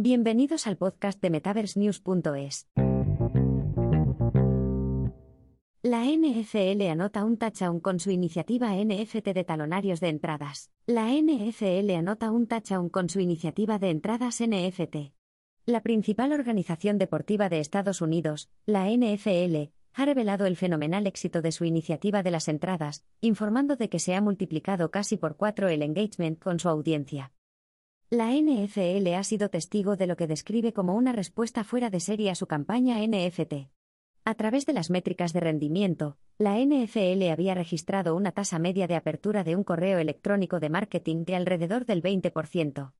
Bienvenidos al podcast de MetaverseNews.es. La NFL anota un touchdown con su iniciativa NFT de talonarios de entradas. La NFL anota un touchdown con su iniciativa de entradas NFT. La principal organización deportiva de Estados Unidos, la NFL, ha revelado el fenomenal éxito de su iniciativa de las entradas, informando de que se ha multiplicado casi por cuatro el engagement con su audiencia. La NFL ha sido testigo de lo que describe como una respuesta fuera de serie a su campaña NFT. A través de las métricas de rendimiento, la NFL había registrado una tasa media de apertura de un correo electrónico de marketing de alrededor del 20%.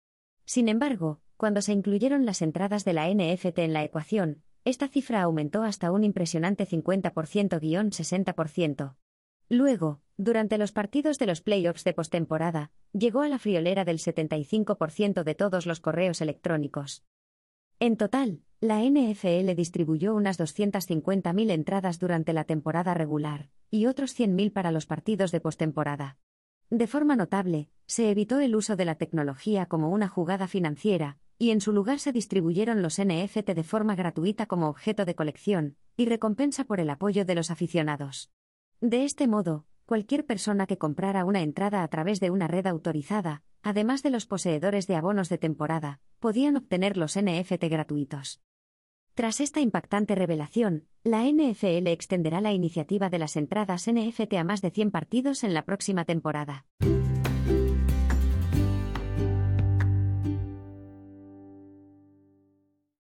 Sin embargo, cuando se incluyeron las entradas de la NFT en la ecuación, esta cifra aumentó hasta un impresionante 50%-60%. Luego, durante los partidos de los playoffs de postemporada, llegó a la friolera del 75% de todos los correos electrónicos. En total, la NFL distribuyó unas 250.000 entradas durante la temporada regular, y otros 100.000 para los partidos de postemporada. De forma notable, se evitó el uso de la tecnología como una jugada financiera, y en su lugar se distribuyeron los NFT de forma gratuita como objeto de colección, y recompensa por el apoyo de los aficionados. De este modo, cualquier persona que comprara una entrada a través de una red autorizada, además de los poseedores de abonos de temporada, podían obtener los NFT gratuitos. Tras esta impactante revelación, la NFL extenderá la iniciativa de las entradas NFT a más de 100 partidos en la próxima temporada.